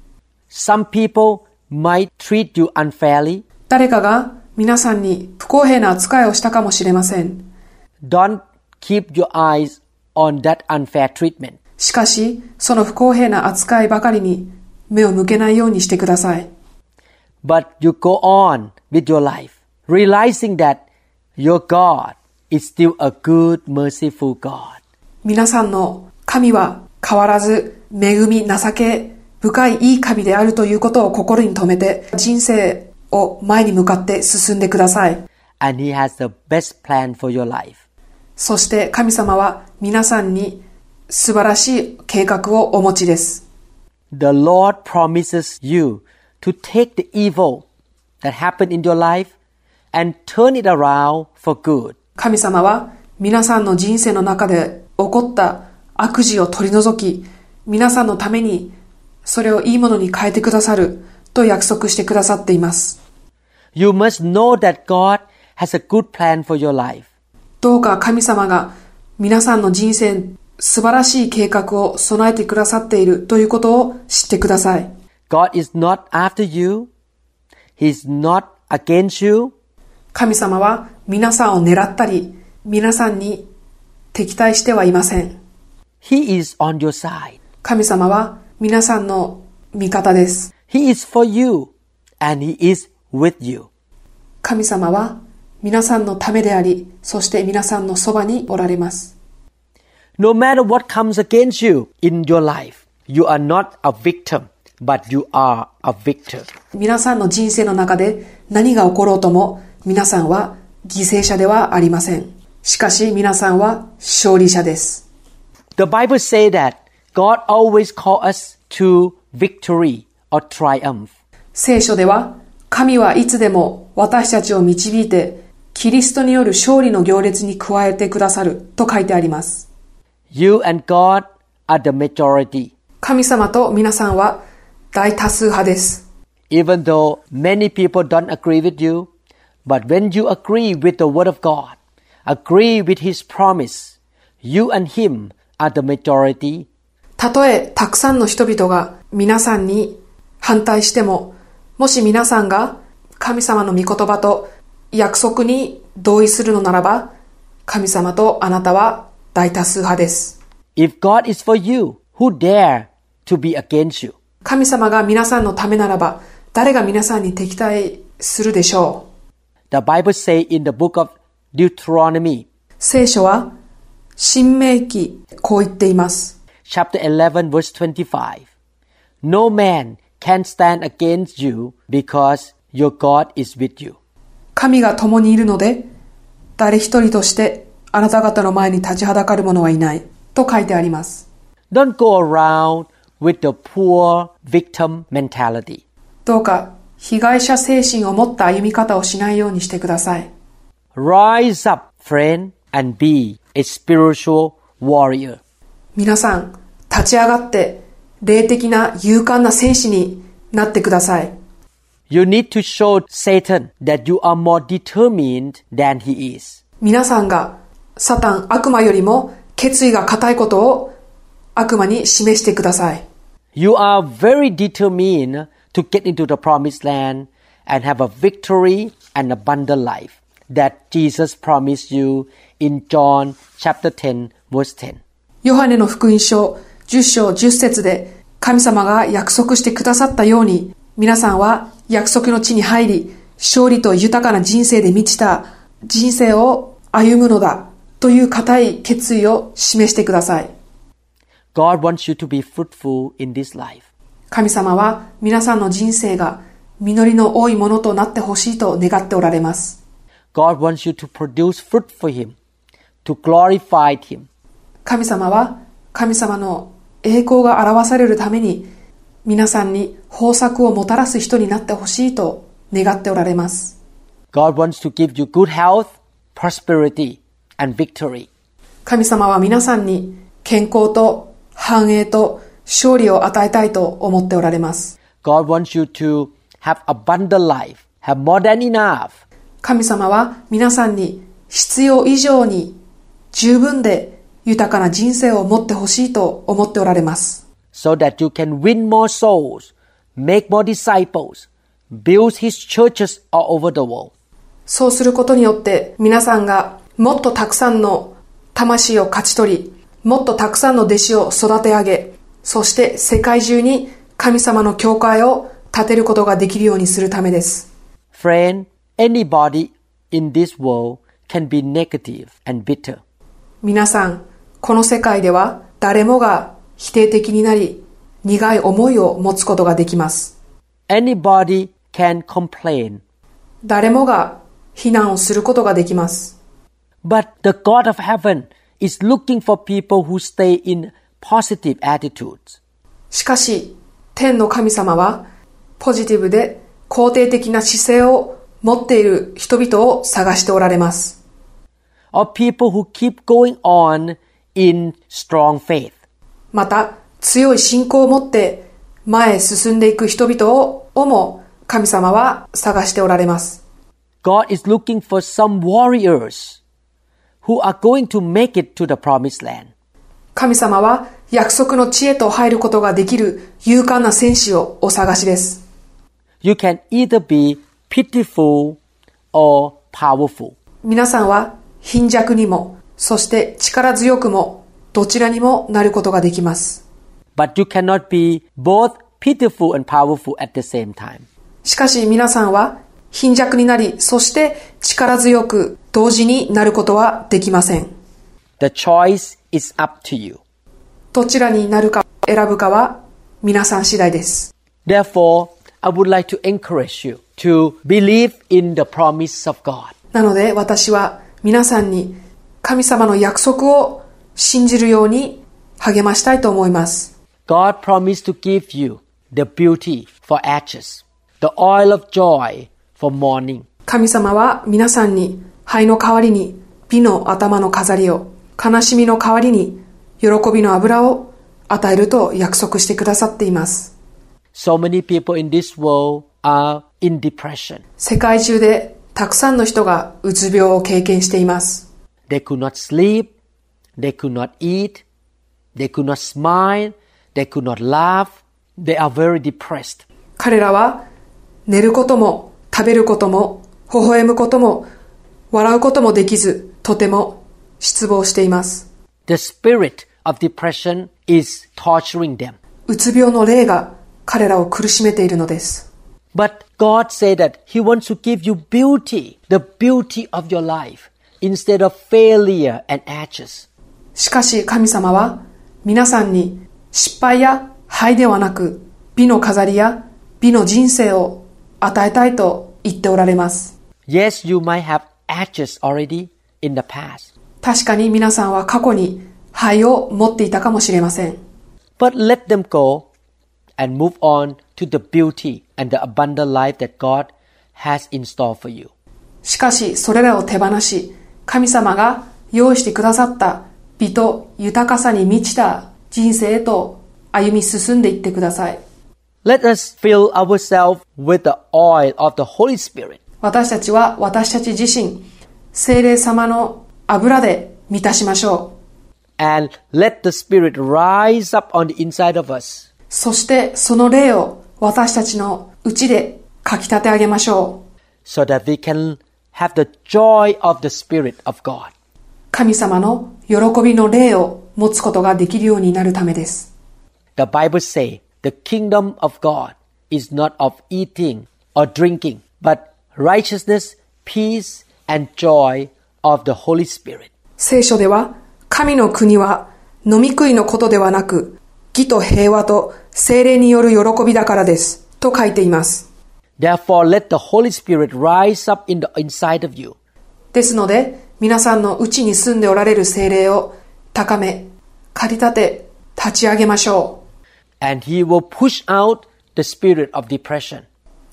Some people might treat you unfairly. 誰かが皆さんに不公平な扱いをしたかもしれません。Don't keep your eyes on that unfair treatment. しかし、その不公平な扱いばかりに目を向けないようにしてください。 But you go on with your life, realizing that your God is still a good, merciful God. 皆さんの神は変わらず恵み、情け、深いいい神であるということを心に留めて人生を前に向かって進んでください。 And He has the best plan for your life. そして神様は皆さんに素晴らしい計画をお持ちです。The Lord promises you to take the evil that happened in your life and turn it around for good. 神様は皆さんの人生の中で起こった悪事を取り除き、皆さんのためにそれをいいものに変えてくださると約束してくださっています。You must know that God has a good plan for your life. どうか神様が皆さんの人生素晴らしい計画を備えてくださっているということを知ってください。God is not after you. He's not against you. 神様は皆さんを狙ったり、皆さんに敵対してはいません。He is on your side. 神様は皆さんの味方です。He is for you and He is with you. 神様は皆さんのためであり、そして皆さんのそばにおられます。No matter what comes against you in your life, you are not a victim, but you are a victor. 皆さんの人生の中で何が起ころうとも、皆さんは犠牲者ではありません。しかし皆さんは勝利者です。The Bible says that God always calls us to victory or triumph. 聖書では、神はいつでも私たちを導いて、キリストによる勝利の行列に加えてくださると書いてあります。You and God are the majority. 神様と皆さんは大多数派です。Even though many people don't agree with you, but when you agree with the Word of God, agree with His promise, you and Him are the majority. たとえたくさんの人々が皆さんに反対しても、もし皆さんが神様の御言葉と約束に同意するのならば、神様とあなたは大多数派です。If God is for you, who dare to be against you? 神様が皆さんのためならば、誰が皆さんに敵対するでしょう The Bible says in the book of Deuteronomy, 聖書は、新明記、こう言っています。chapter 11, verse 25. No man can stand against you because your God is with you. 神が共にいるので、誰一人としてあなた方の前に立ちはだかる者はいない。と書いてあります。Don't go around with the poor victim mentality. どうか被害者精神を持った歩み方をしないようにしてください。Rise up, friend, and be a spiritual warrior. 皆さん、立ち上がって、霊的な勇敢な戦士になってください。You need to show Satan that you are more determined than he is. 皆さんが、サタン、悪魔よりも決意が固いことを悪魔に示してください。 You are very determined to get into the promised land and have a victory and abundant life that Jesus promised you in John chapter 10 verse 10. ヨハネの福音書10章10節で神様が約束してくださったように皆さんは 約束の地に入り勝利と豊かな人生で満ちた人生を歩むのだという固い決意を示してください。God wants you to be fruitful in this life. 神様は皆さんの人生が実りの多いものとなってほしいと願っておられます。God wants you to produce fruit for him, to glorify him. 神様は神様の栄光が表されるために皆さんに豊作をもたらす人になってほしいと願っておられます。God wants to give you good health, prosperity, and victory. 神様は皆さんに健康と繁栄と勝利を与えたいと思っておられます。God wants you to have abundant life, have more than enough, 神様は皆さんに必要以上に十分で豊かな人生を持ってほしいと思っておられます。So that you can win more souls, make more disciples, build His churches all over the world. そうすることによって皆さんがもっとたくさんの魂を勝ち取り、もっとたくさんの弟子を育て上げ、そして世界中に神様の教会を建てることができるようにするためです。Friend, anybody in this world can be negative and bitter. 皆さん、この世界では誰もが否定的になり、苦い思いを持つことができます。 Anybody can complain. 誰もが非難をすることができます。 But the God of heaven is looking for people who stay in positive attitudes. しかし、天の神様は、ポジティブで肯定的な姿勢を持っている人々を探しておられます。 Or people who keep going on in strong faith. また、強い信仰を持って前へ進んでいく人々ををも神様は探しておられます。God is looking for some warriors who are going to make it to the promised land. 神様は約束の地へと入ることができる勇敢な戦士をお探しです。You can either be pitiful or powerful. 皆さんは貧弱にも、そして力強くも、どちらにもなることができます。しかし皆さんは貧弱になり、そして力強く同時になることはできません。どちらになるか選ぶかは皆さん次第です。なので私は皆さんに神様の約束を信じるように励ましたいと思います。God promised to give you the beauty for ashes, the oil of joy for mourning, 神様は皆さんに灰の代わりに美の頭の飾りを、悲しみの代わりに喜びの油を与えると約束してくださっています。So many people in this world are in depression. 世界中でたくさんの人がうつ病を経験しています。They could not sleep, they could not eat, they could not smile, they could not laugh. They are very depressed. 彼らは寝ることも食べることも微笑むことも笑うこともできずとても失望しています。 The spirit of depression is torturing them. うつ病の霊が彼らを苦しめているのです。 But God said that He wants to give you beauty, the beauty of your life, instead of failure and ashes. しかし神様は皆さんに失敗や灰ではなく美の飾りや美の人生を与えたいと言っておられます。Yes, you might have ashes already in the past, 確かに皆さんは過去に灰を持っていたかもしれません。but let them go and move on to the beauty and the abundant life that God has in store for you. しかしそれらを手放し神様が用意してくださった美と豊かさに満ちた人生へと歩み進んでいってください。Let us fill ourselves with the oil of the Holy Spirit. 私たちは私たち自身、精霊様の油で満たしましょう。and let the Spirit rise up on the inside of us そしてその霊を私たちのうちでかき立て上げましょう。so that we can have the joy of the Spirit of God. 神様の喜びの霊を持つことができるようになるためです。The Bible says the kingdom of God is not of eating or drinking, but righteousness, peace, and joy of the Holy Spirit. 聖書では、神の国は飲み食いのことではなく、義と平和と精霊による喜びだからです。と書いています。Therefore, let the Holy Spirit rise up in the inside of you ですので、皆さんのうちに住んでおられる精霊を高め、駆り立て、立ち上げましょう。and He will push out the spirit of depression.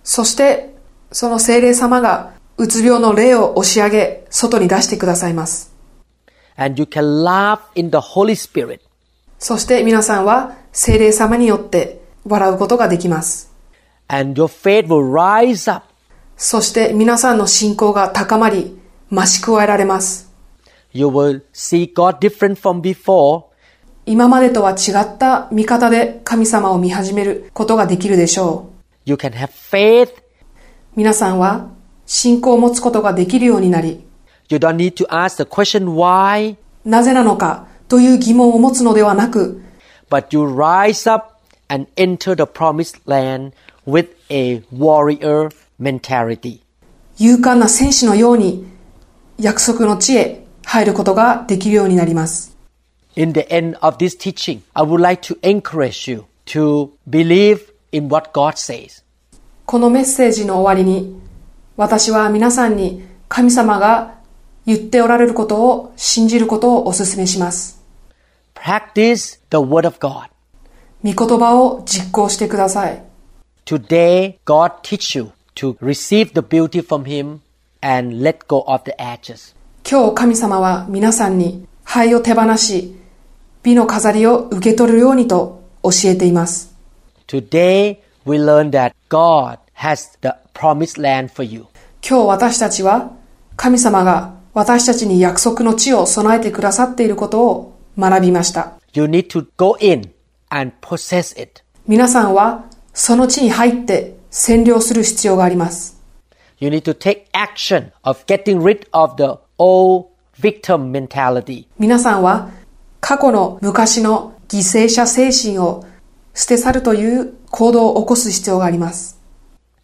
そして、その精霊様がうつ病の霊を押し上げ、外に出してくださいます。And you can laugh in the Holy Spirit. そして皆さんは精霊様によって笑うことができます。And your faith will rise up. そして皆さんの信仰が高まり、増し加えられます。You will see God different from before. 今までとは違った見方で神様を見始めることができるでしょう。You can have faith. 皆さんは信仰を持つことができるようになり、You don't need to ask the question why, なぜなのかという疑問を持つのではなく、but you rise up and enter the promised land with a warrior mentality. 勇敢な戦士のように約束の地へ入ることができるようになります。In the end of this teaching, I would like to encourage you to believe in what God says. このメッセージの終わりに、私は皆さんに神様が言っておられることを信じることをお勧めします。Practice the Word of God. 御言葉を実行してください。Today, God teach you to receive the beauty from Him and let go of the edges. 今日神様は皆さんに灰を手放し、美の飾りを受け取るようにと教えています。Today, we learn that God has the promised land for you. 今日私たちは神様が私たちに約束の地を備えてくださっていることを学びました。You need to go in and possess it. 皆さんはその地に入って占領する必要があります。You need to take action of getting rid of the old victim mentality. 皆さんは過去の昔の犠牲者精神を捨て去るという行動を起こす必要があります。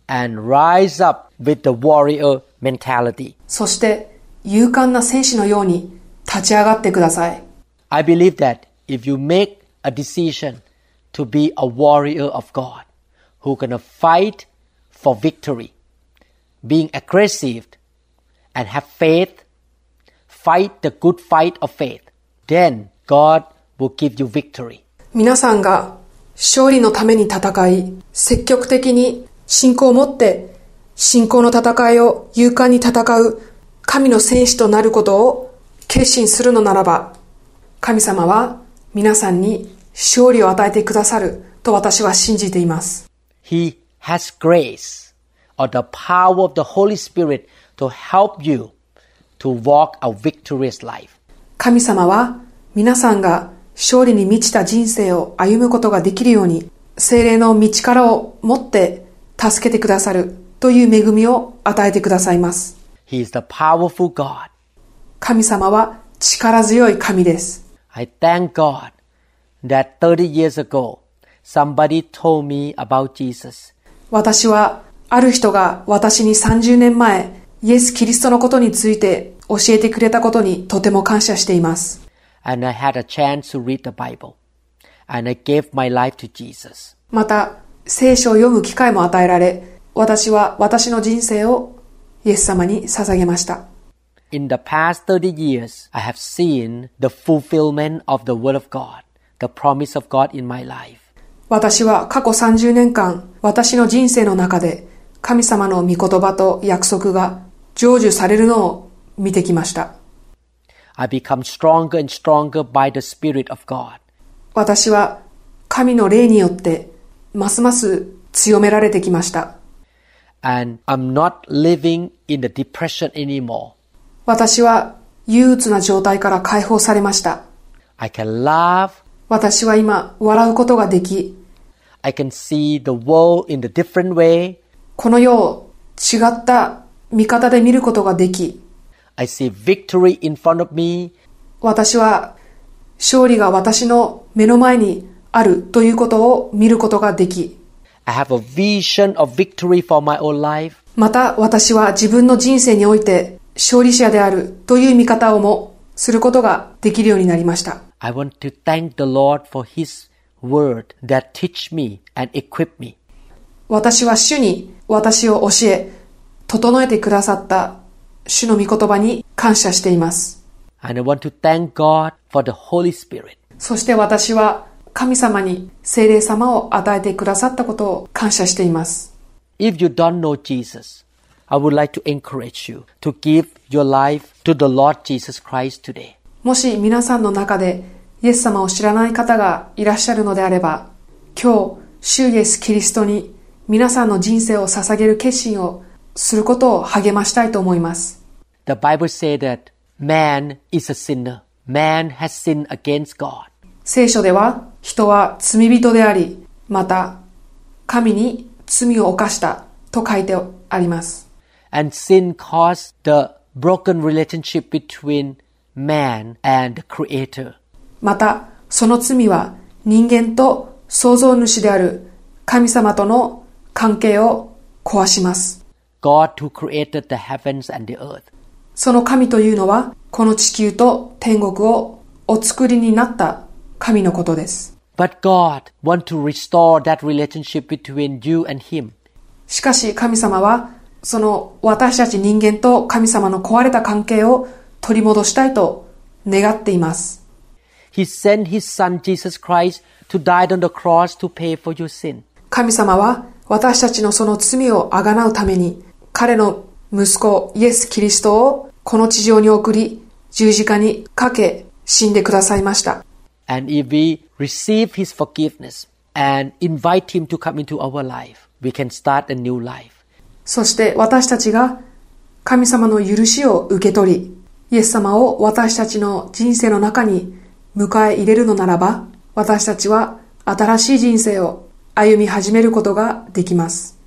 and rise up with the warrior mentality. そして勇敢な戦士のように立ち上がってください。 I believe that if you make a decision to be a warrior of God who gonna fight for victory, being aggressive and have faith, fight the good fight of faith, then God will give you victory. 皆さんが勝利のために戦い、積極的に信仰を持って信仰の戦いを勇敢に戦う神の戦士となることを決心するのならば、神様は皆さんに勝利を与えてくださると私は信じています。He has grace or the power of the Holy Spirit to help you to walk a victorious life. 神様は皆さんが勝利に満ちた人生を歩むことができるように精霊の道からを持って助けてくださるという恵みを与えてくださいます。He is the powerful God. 神様は力強い神です。I thank God that 30 years ago, somebody told me about Jesus. 私はある人が私に30年前、イエス・キリストのことについて教えてくれたことにとても感謝しています。また、聖書を読む機会も与えられ、私は私の人生をイエス様に捧げました。私は過去30年間、私の人生の中で、神様の御言葉と約束が成就されるのを見てきました。I become stronger and stronger by the Spirit of God. 私は神の霊によってますます強められてきました。And I'm not living in the depression anymore. 私は憂鬱な状態から解放されました。I can laugh. 私は今笑うことができ、I can see the world in a different way. この世を違った見方で見ることができ、I see victory in front of me. 私は勝利が私の目の前にあるということを見ることができ、I have a vision of victory for my own life. また私は自分の人生において勝利者であるという見方をもすることができるようになりました。I want to thank the Lord for His word that teach me and equip me. 私は主に私を教え、整えてくださった主の御言葉に感謝しています。And I want to thank God for the Holy Spirit. そして私は神様に聖霊様を与えてくださったことを感謝しています。If you don't know Jesus, I would like to encourage you to give your life to the Lord Jesus Christ today. もし皆さんの中でイエス様を知らない方がいらっしゃるのであれば、今日、主イエス・キリストに皆さんの人生を捧げる決心をすることを励ましたいと思います。The Bible says that man is a sinner. Man has sinned against God. 聖書では人は罪人であり、また神に罪を犯したと書いてあります。And sin caused the broken relationship between man and the Creator. また、その罪は人間と創造主である神様との関係を壊します。God who created the heavens and the earth. その神というのは、この地球と天国をお作りになった神のことです。But God wants to restore that relationship between you and Him. しかし神様は、その私たち人間と神様の壊れた関係を取り戻したいと願っています。He sent His Son Jesus Christ to die on the cross to pay for your sin. 神様は私たちのその罪をあがなうために彼の息子イエス・キリストをこの地上に送り十字架にかけ死んでくださいました。And if we receive His forgiveness and invite Him to come into our life, we can start a new life. そして私たちが神様の許しを受け取り、イエス様を私たちの人生の中に迎え入れるのならば、私たちは新しい人生を歩み始めることができます。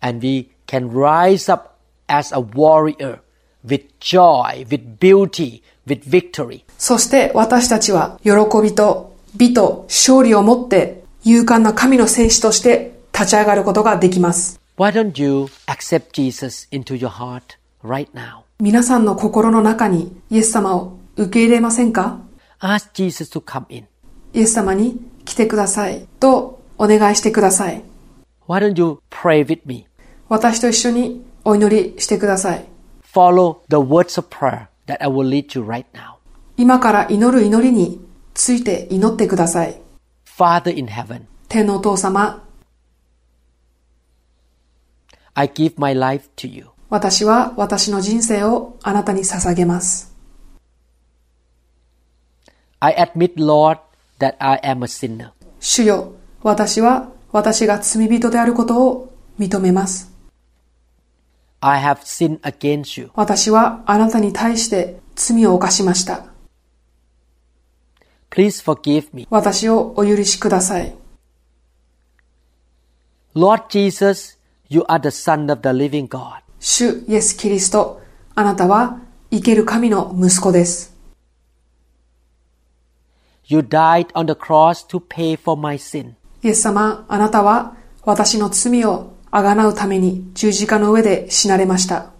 And we can rise up as a warrior with joy, with beauty, with victory. そして私たちは喜びと美と勝利を持って勇敢な神の戦士として立ち上がることができます。Why don't you accept Jesus into your heart right now? 皆さんの心の中にイエス様を受け入れませんか Ask Jesus to come in. イエス様に来てくださいとお願いしてください。Why don't you pray with me? 私と一緒にお祈りしてください。Follow the words of prayer that I will lead you right now. 今から祈る祈りについて祈ってください。Father in heaven, 天のお父様、I give my life to you. 私は私の人生をあなたに捧げます。I admit, Lord, that I am a sinner. 主よ、私は私が罪人であることを認めます。I have sinned against you. 私はあなたに対して罪を犯しました。Please forgive me. 私をお許しください。Lord Jesus, you are the Son of the living God. 主イエス・キリスト、あなたは生ける神の息子です。You died on the cross to pay for my sin. イエス様、あなたは私の罪をあがなうために十字架の上で死なれました。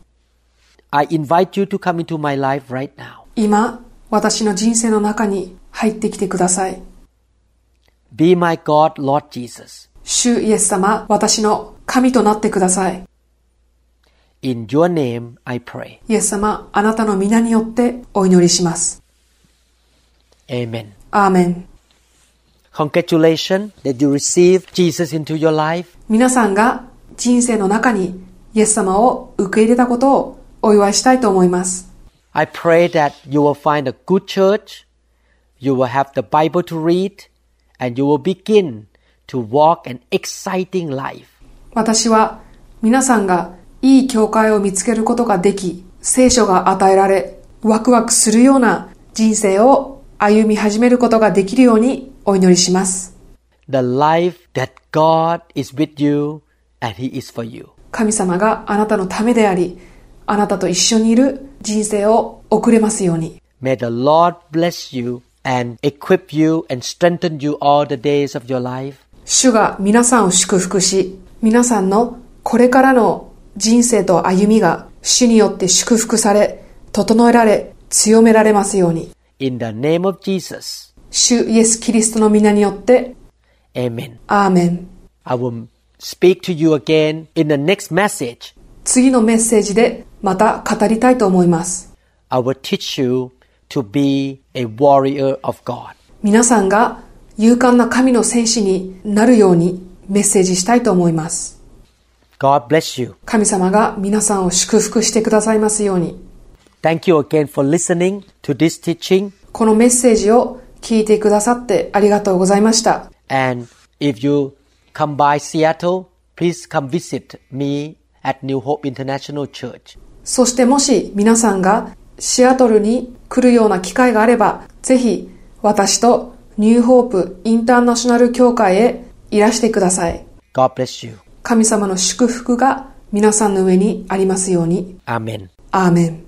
I invite you to come into my life right now. 今、私の人生の中に入ってきてください。Be my God, Lord Jesus. 主イエス様、私の神となってください。In your name I pray. イエス様、あなたの皆によってお祈りします。Amen. アーメン。Congratulations that you received Jesus into your life. 皆さんが人生の中にイエス様を受け入れたことをお祝いしたいと思います。I pray that you will find a good church, you will have the Bible to read, and you will begin to walk an exciting life. 私は皆さんがいい教会を見つけることができ、聖書が与えられ、ワクワクするような人生を歩み始めることができるようにお祈りします。The life that God is with you and He is for you. 神様があなたのためであり、あなたと一緒にいる人生を送れますように。May the Lord bless you and equip you and strengthen you all the days of your life. 主が皆さんを祝福し、皆さんのこれからの人生と歩みが主によって祝福され、整えられ、強められますように。In the name of Jesus. 主イエス・キリストの皆によって、Amen. アーメン。I will speak to you again in the next message. 次のメッセージでまた語りたいと思います。I will teach you to be a warrior of God. 皆さんが勇敢な神の戦士になるようにメッセージしたいと思います。God bless you. 神様が皆さんを祝福してくださいますように。Thank you again for listening to this teaching. このメッセージを聞いてくださってありがとうございました。And if you come by Seattle, please come visit me at New Hope International Church. そしてもし皆さんがシアトルに来るような機会があれば、ぜひ私とニューホープインターナショナル協会へいらしてください。God bless you. 神様の祝福が皆さんの上にありますように。Amen. アーメン。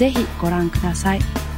ぜひご覧ください。